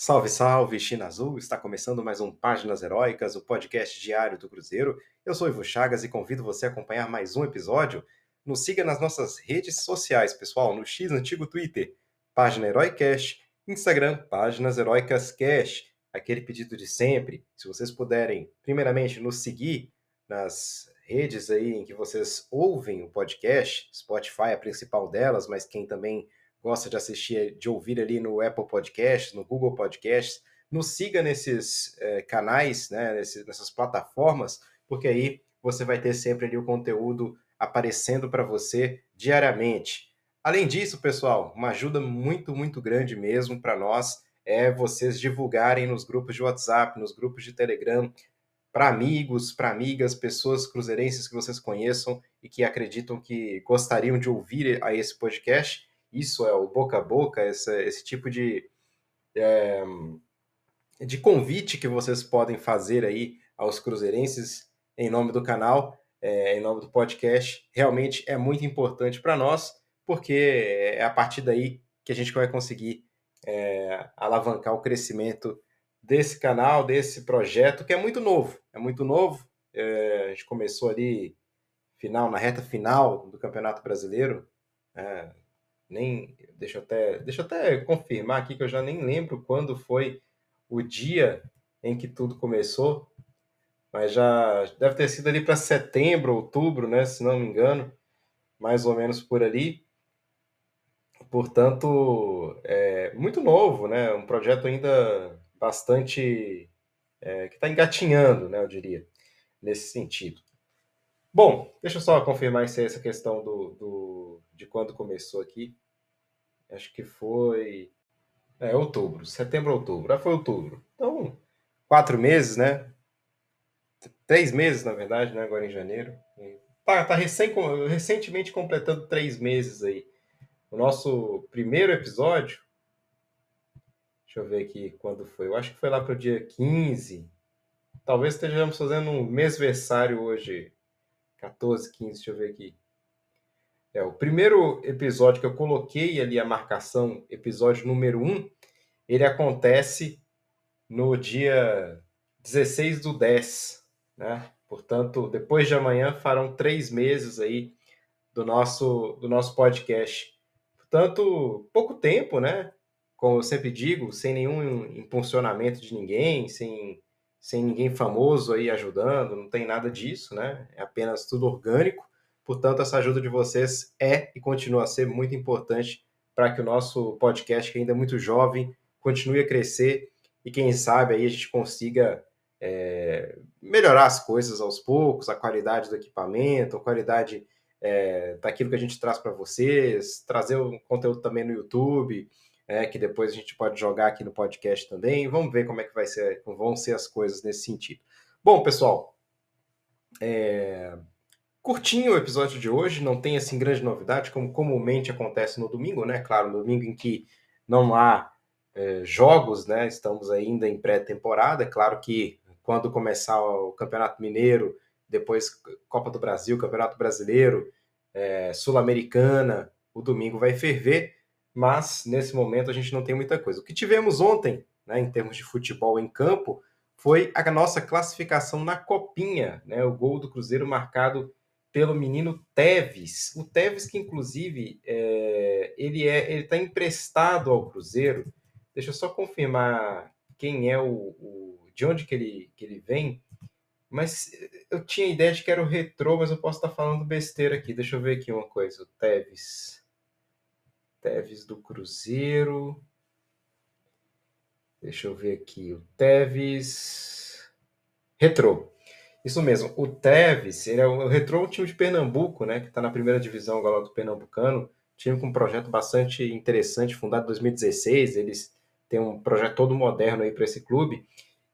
Salve, salve, China Azul! Está começando mais um Páginas Heróicas, o podcast diário do Cruzeiro. Eu sou Ivo Chagas e convido você a acompanhar mais um episódio. Nos siga nas nossas redes sociais, pessoal, no X antigo Twitter, Página Heroicast, Instagram, Páginas Heroicas Cash. Aquele pedido de sempre, se vocês puderem, primeiramente, nos seguir nas redes aí em que vocês ouvem o podcast, Spotify é a principal delas, mas quem também gosta de assistir, de ouvir ali no Apple Podcasts, no Google Podcasts, nos siga nesses é, canais, né, nesse, nessas plataformas, porque aí você vai ter sempre ali o conteúdo aparecendo para você diariamente. Além disso, pessoal, uma ajuda muito, muito grande mesmo para nós é vocês divulgarem nos grupos de WhatsApp, nos grupos de Telegram, para amigos, para amigas, pessoas cruzeirenses que vocês conheçam e que acreditam que gostariam de ouvir a esse podcast isso é o boca a boca, esse, esse tipo de, é, de convite que vocês podem fazer aí aos cruzeirenses em nome do canal, é, em nome do podcast, realmente é muito importante para nós, porque é a partir daí que a gente vai conseguir é, alavancar o crescimento desse canal, desse projeto, que é muito novo, é muito novo. É, a gente começou ali final na reta final do Campeonato Brasileiro, nem deixa eu até deixa eu até confirmar aqui que eu já nem lembro quando foi o dia em que tudo começou, mas já deve ter sido ali para setembro, outubro, né, se não me engano, mais ou menos por ali. Portanto, é muito novo, né? Um projeto ainda bastante é, que está engatinhando, né? Eu diria, nesse sentido. Bom, deixa eu só confirmar essa questão do, do, de quando começou aqui. Acho que foi. É, outubro, setembro, outubro. Ah, foi outubro. Então, quatro meses, né? Três meses, na verdade, né? Agora em janeiro. Tá, tá recém, recentemente completando três meses aí. O nosso primeiro episódio. Deixa eu ver aqui quando foi. Eu acho que foi lá para o dia 15. Talvez estejamos fazendo um mêsversário hoje, 14, 15, deixa eu ver aqui. É, o primeiro episódio que eu coloquei ali a marcação, episódio número 1, ele acontece no dia 16 do 10, né? Portanto, depois de amanhã farão três meses aí do nosso, do nosso podcast. Portanto, pouco tempo, né? Como eu sempre digo, sem nenhum impulsionamento de ninguém, sem, sem ninguém famoso aí ajudando, não tem nada disso, né? É apenas tudo orgânico. Portanto, essa ajuda de vocês é e continua a ser muito importante para que o nosso podcast, que ainda é muito jovem, continue a crescer e quem sabe aí a gente consiga é, melhorar as coisas aos poucos, a qualidade do equipamento, a qualidade é, daquilo que a gente traz para vocês, trazer um conteúdo também no YouTube, é, que depois a gente pode jogar aqui no podcast também. Vamos ver como é que vai ser, vão ser as coisas nesse sentido. Bom, pessoal, é, Curtinho o episódio de hoje, não tem assim grande novidade, como comumente acontece no domingo, né? Claro, no domingo em que não há é, jogos, né? Estamos ainda em pré-temporada. É claro que quando começar o Campeonato Mineiro, depois Copa do Brasil, Campeonato Brasileiro, é, Sul-Americana, o domingo vai ferver, mas nesse momento a gente não tem muita coisa. O que tivemos ontem, né, em termos de futebol em campo, foi a nossa classificação na Copinha, né? O gol do Cruzeiro marcado pelo menino Teves. O Teves que inclusive é, ele é ele está emprestado ao Cruzeiro. Deixa eu só confirmar quem é o, o, de onde que ele que ele vem. Mas eu tinha ideia de que era o Retrô, mas eu posso estar falando besteira aqui. Deixa eu ver aqui uma coisa. O Teves. Teves do Cruzeiro. Deixa eu ver aqui. O Teves. Retrô. Isso mesmo, o Teves, ele é o Retrô, time de Pernambuco, né, que está na primeira divisão agora do Pernambucano, time com um projeto bastante interessante, fundado em 2016, eles têm um projeto todo moderno aí para esse clube,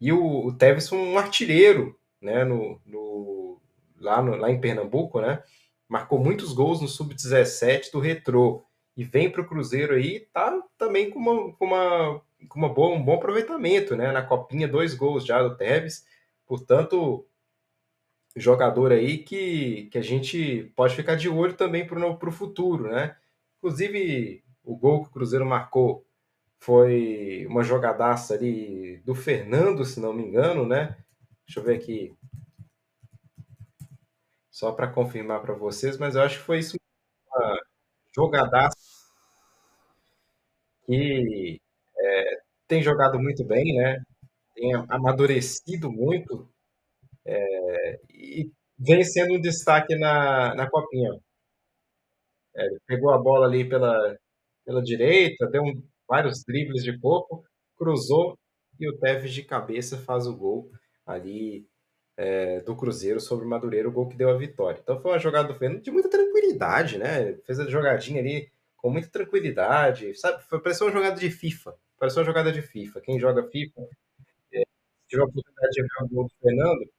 e o, o Teves foi um artilheiro, né, no, no, lá, no, lá em Pernambuco, né, marcou muitos gols no Sub-17 do Retrô, e vem para o Cruzeiro aí, tá também com, uma, com, uma, com uma boa, um bom aproveitamento, né, na Copinha, dois gols já do Teves, portanto, jogador aí que, que a gente pode ficar de olho também para o futuro, né? Inclusive, o gol que o Cruzeiro marcou foi uma jogadaça ali do Fernando, se não me engano, né? Deixa eu ver aqui. Só para confirmar para vocês, mas eu acho que foi isso uma jogadaça que é, tem jogado muito bem, né? Tem amadurecido muito é, vem sendo um destaque na, na copinha. É, pegou a bola ali pela, pela direita, deu um, vários dribles de corpo, cruzou e o Tevez de cabeça faz o gol ali é, do Cruzeiro sobre o Madureira, o gol que deu a vitória. Então foi uma jogada do Fernando de muita tranquilidade, né? Fez a jogadinha ali com muita tranquilidade, sabe? Foi, pareceu uma jogada de FIFA. Pareceu uma jogada de FIFA. Quem joga FIFA, é, tive a oportunidade de ver o gol do Fernando,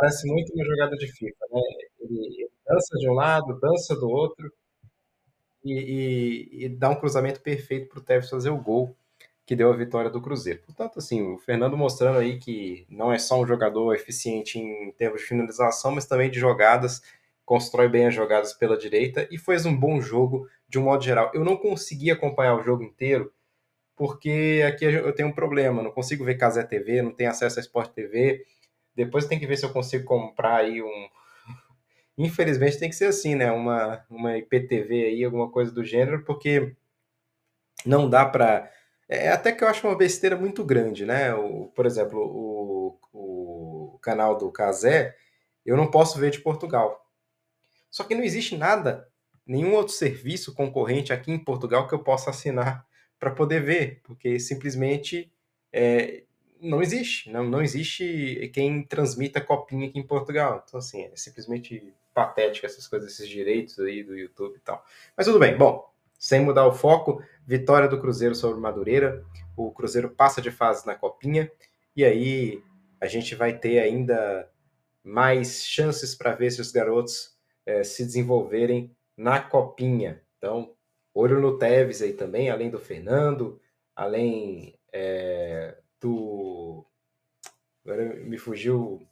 parece muito uma jogada de FIFA, né? Ele, dança de um lado, dança do outro, e, e, e dá um cruzamento perfeito para o Tevez fazer o gol que deu a vitória do Cruzeiro. Portanto, assim, o Fernando mostrando aí que não é só um jogador eficiente em termos de finalização, mas também de jogadas, constrói bem as jogadas pela direita e fez um bom jogo de um modo geral. Eu não consegui acompanhar o jogo inteiro, porque aqui eu tenho um problema, não consigo ver Casé TV, não tenho acesso a Sport TV. Depois tem que ver se eu consigo comprar aí um, Infelizmente tem que ser assim, né? Uma, uma IPTV aí, alguma coisa do gênero, porque não dá para. É até que eu acho uma besteira muito grande, né? O, por exemplo, o, o canal do Casé, eu não posso ver de Portugal. Só que não existe nada, nenhum outro serviço concorrente aqui em Portugal que eu possa assinar para poder ver, porque simplesmente é, não existe, não, não existe quem transmita copinha aqui em Portugal. Então, assim, é simplesmente patético essas coisas, esses direitos aí do YouTube e tal. Mas tudo bem, bom, sem mudar o foco, vitória do Cruzeiro sobre o Madureira, o Cruzeiro passa de fase na copinha, e aí a gente vai ter ainda mais chances para ver se os garotos é, se desenvolverem na copinha. Então, olho no Tevez aí também, além do Fernando, além é, do. Agora me fugiu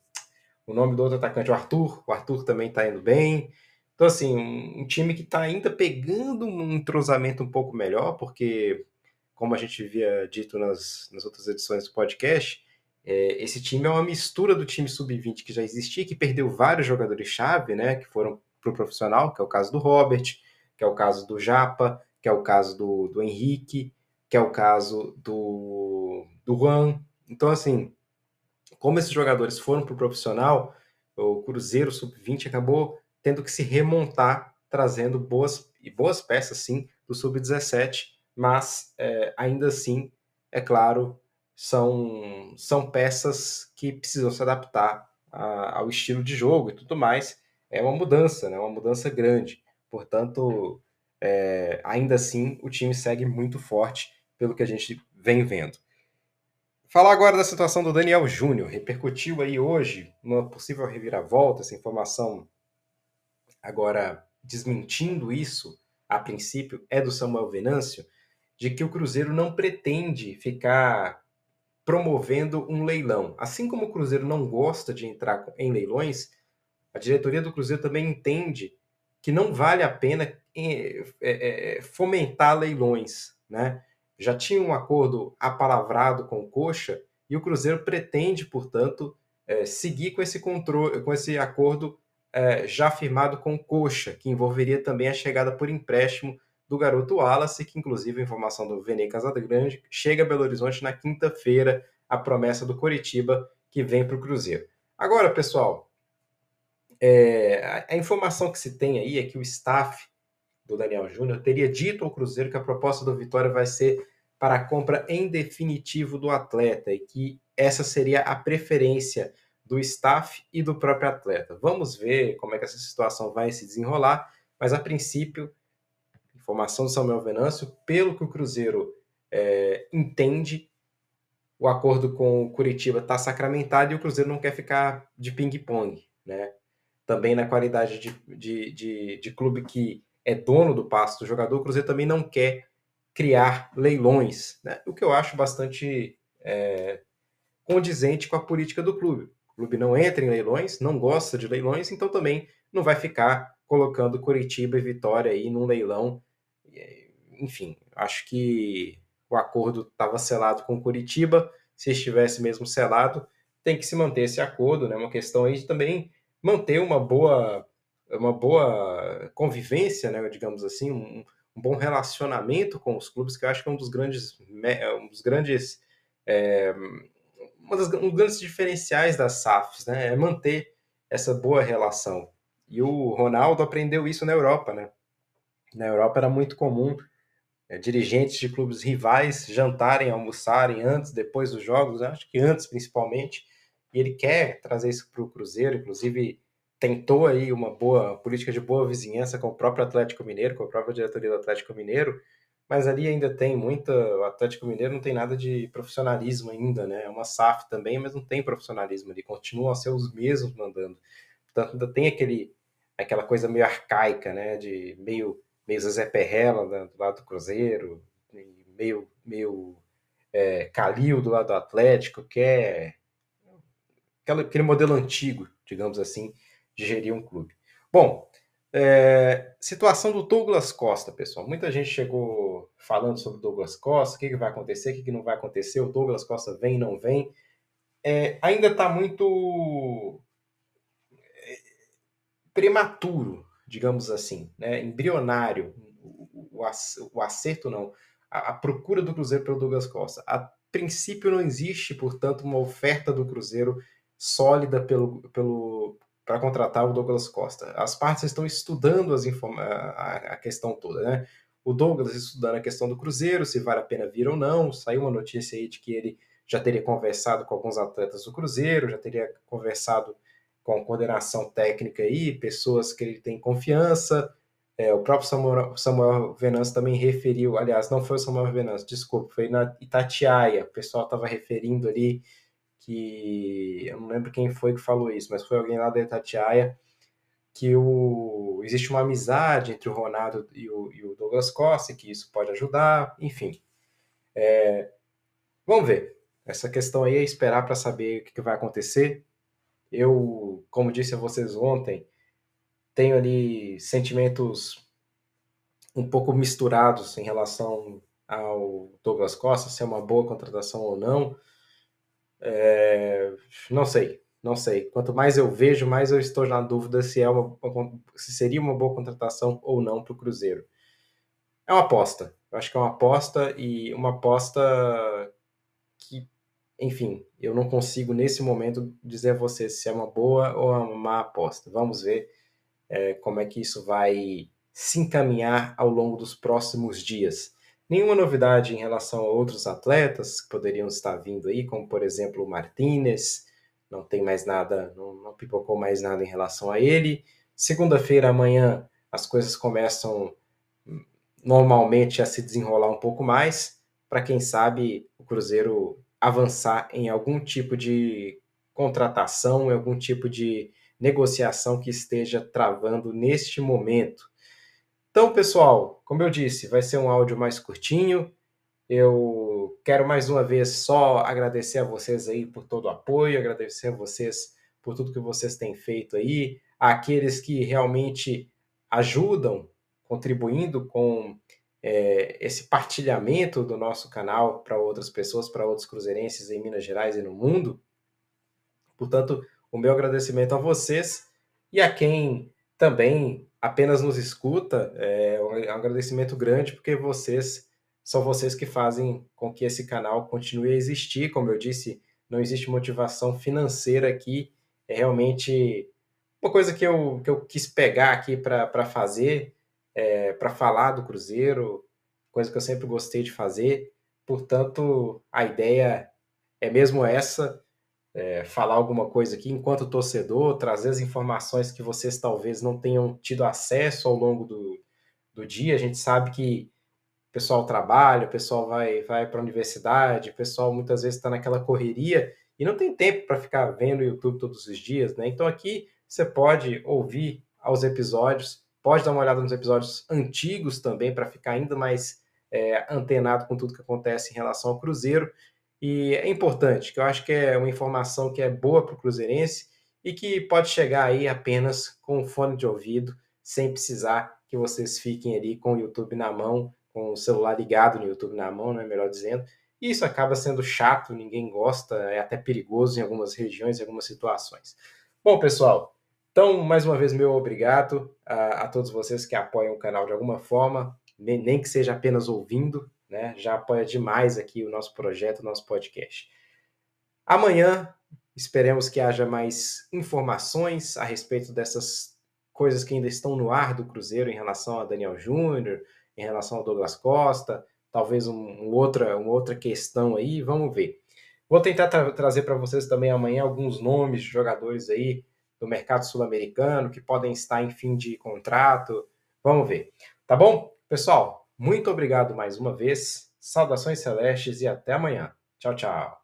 o nome do outro atacante, o Arthur. O Arthur também está indo bem. Então, assim, um, time que está ainda pegando um entrosamento um pouco melhor, porque, como a gente havia dito nas, nas outras edições do podcast, é, esse time é uma mistura do time sub-20 que já existia, que perdeu vários jogadores-chave, né, que foram para o profissional, que é o caso do Robert, que é o caso do Japa, que é o caso do, do Henrique, que é o caso do, do Juan. Então, assim, como esses jogadores foram para o profissional, o Cruzeiro Sub-20 acabou tendo que se remontar, trazendo boas e boas peças, sim, do Sub-17, mas é, ainda assim, é claro, são, são peças que precisam se adaptar a, ao estilo de jogo e tudo mais. É uma mudança, né? uma mudança grande. Portanto, é, ainda assim, o time segue muito forte pelo que a gente vem vendo. Falar agora da situação do Daniel Júnior. Repercutiu aí hoje uma possível reviravolta, essa informação agora desmentindo isso, a princípio, é do Samuel Venâncio, de que o Cruzeiro não pretende ficar promovendo um leilão. Assim como o Cruzeiro não gosta de entrar em leilões, a diretoria do Cruzeiro também entende que não vale a pena é, é, é, fomentar leilões, né? Já tinha um acordo apalavrado com o Coxa e o Cruzeiro pretende, portanto, é, seguir com esse controle, com esse acordo é, já firmado com o Coxa, que envolveria também a chegada por empréstimo do garoto Wallace, que inclusive a informação do Vene Casagrande chega a Belo Horizonte na quinta-feira, a promessa do Coritiba que vem para o Cruzeiro. Agora, pessoal, é, a, a informação que se tem aí é que o staff do Daniel Júnior, teria dito ao Cruzeiro que a proposta do Vitória vai ser para a compra em definitivo do atleta e que essa seria a preferência do staff e do próprio atleta. Vamos ver como é que essa situação vai se desenrolar, mas a princípio, informação do Samuel Venâncio, pelo que o Cruzeiro é, entende, o acordo com o Curitiba está sacramentado e o Cruzeiro não quer ficar de ping-pong, né? Também na qualidade de, de, de, de clube que é dono do passo do jogador, o Cruzeiro também não quer criar leilões, né? o que eu acho bastante é, condizente com a política do clube. O clube não entra em leilões, não gosta de leilões, então também não vai ficar colocando Curitiba e Vitória aí num leilão. Enfim, acho que o acordo estava selado com Curitiba. Se estivesse mesmo selado, tem que se manter esse acordo, né? Uma questão aí de também manter uma boa, uma boa convivência, né? Digamos assim, um, um bom relacionamento com os clubes, que eu acho que é um dos grandes, um dos grandes, é, das, um dos grandes diferenciais das SAFs, né? É manter essa boa relação. E o Ronaldo aprendeu isso na Europa, né? Na Europa era muito comum é, dirigentes de clubes rivais jantarem, almoçarem antes, depois dos jogos, né? acho que antes principalmente, e ele quer trazer isso para o Cruzeiro, inclusive tentou aí uma boa política de boa vizinhança com o próprio Atlético Mineiro, com a própria diretoria do Atlético Mineiro, mas ali ainda tem muita. O Atlético Mineiro não tem nada de profissionalismo ainda, né? É uma SAF também, mas não tem profissionalismo ali, continuam a ser os mesmos mandando. Portanto, ainda tem aquele, aquela coisa meio arcaica, né? De meio, meio Zé Perrela do lado do Cruzeiro, meio, meio é, Calil do lado do Atlético, que é aquele modelo antigo, digamos assim, de gerir um clube. Bom, é, situação do Douglas Costa, pessoal. Muita gente chegou falando sobre o Douglas Costa, o que, que vai acontecer, o que, que não vai acontecer, o Douglas Costa vem, não vem. É, ainda está muito é, prematuro, digamos assim, né? embrionário, o, o, acerto não, a, a, procura do Cruzeiro pelo Douglas Costa. A princípio não existe, portanto, uma oferta do Cruzeiro sólida pelo, pelo, para contratar o Douglas Costa. As partes estão estudando as a, a questão toda, né? O Douglas estudando a questão do Cruzeiro, se vale a pena vir ou não. Saiu uma notícia aí de que ele já teria conversado com alguns atletas do Cruzeiro, já teria conversado com coordenação técnica aí, pessoas que ele tem confiança. É, o próprio Samuel, Samuel Venâncio também referiu, aliás, não foi o Samuel Venâncio, desculpa, foi na Itatiaia, o pessoal estava referindo ali que eu não lembro quem foi que falou isso, mas foi alguém lá da Itatiaia, que o, existe uma amizade entre o Ronaldo e o, e o Douglas Costa, que isso pode ajudar, enfim. É, vamos ver. Essa questão aí é esperar para saber o que, que vai acontecer. Eu, como disse a vocês ontem, tenho ali sentimentos um pouco misturados em relação ao Douglas Costa, se é uma boa contratação ou não. É, não sei, não sei. Quanto mais eu vejo, mais eu estou na dúvida se, é uma, se seria uma boa contratação ou não para o Cruzeiro. É uma aposta. Eu acho que é uma aposta e uma aposta que, enfim, eu não consigo nesse momento dizer a você se é uma boa ou uma má aposta. Vamos ver é, como é que isso vai se encaminhar ao longo dos próximos dias. Nenhuma novidade em relação a outros atletas que poderiam estar vindo aí, como por exemplo o Martinez, não tem mais nada, não, não pipocou mais nada em relação a ele. Segunda-feira, amanhã, as coisas começam hum, normalmente a se desenrolar um pouco mais, para quem sabe o Cruzeiro avançar em algum tipo de contratação, em algum tipo de negociação que esteja travando neste momento. Então, pessoal, como eu disse, vai ser um áudio mais curtinho. Eu quero mais uma vez só agradecer a vocês aí por todo o apoio, agradecer a vocês por tudo que vocês têm feito aí, aqueles que realmente ajudam, contribuindo com é, esse partilhamento do nosso canal para outras pessoas, para outros cruzeirenses em Minas Gerais e no mundo. Portanto, o meu agradecimento a vocês e a quem também apenas nos escuta, é um agradecimento grande, porque vocês são vocês que fazem com que esse canal continue a existir. Como eu disse, não existe motivação financeira aqui, é realmente uma coisa que eu, que eu quis pegar aqui para fazer, é, para falar do Cruzeiro, coisa que eu sempre gostei de fazer. Portanto, a ideia é mesmo essa é, falar alguma coisa aqui enquanto torcedor, trazer as informações que vocês talvez não tenham tido acesso ao longo do, do dia. A gente sabe que o pessoal trabalha, o pessoal vai, vai para a universidade, o pessoal muitas vezes está naquela correria e não tem tempo para ficar vendo o YouTube todos os dias, né? Então aqui você pode ouvir aos episódios, pode dar uma olhada nos episódios antigos também para ficar ainda mais é, antenado com tudo que acontece em relação ao Cruzeiro. E é importante, que eu acho que é uma informação que é boa para o Cruzeirense e que pode chegar aí apenas com um fone de ouvido, sem precisar que vocês fiquem ali com o YouTube na mão, com o celular ligado no YouTube na mão, né, melhor dizendo. E isso acaba sendo chato, ninguém gosta, é até perigoso em algumas regiões, em algumas situações. Bom, pessoal, então, mais uma vez, meu obrigado a, a todos vocês que apoiam o canal de alguma forma, nem, nem que seja apenas ouvindo, né? Já apoia demais aqui o nosso projeto, o nosso podcast. Amanhã, esperemos que haja mais informações a respeito dessas coisas que ainda estão no ar do Cruzeiro em relação a Daniel Júnior, em relação ao Douglas Costa, talvez um, um outra, uma outra questão aí, vamos ver. Vou tentar tra trazer para vocês também amanhã alguns nomes de jogadores aí do mercado sul-americano que podem estar em fim de contrato. Vamos ver. Tá bom? Pessoal, muito obrigado mais uma vez. Saudações celestes e até amanhã. Tchau, tchau.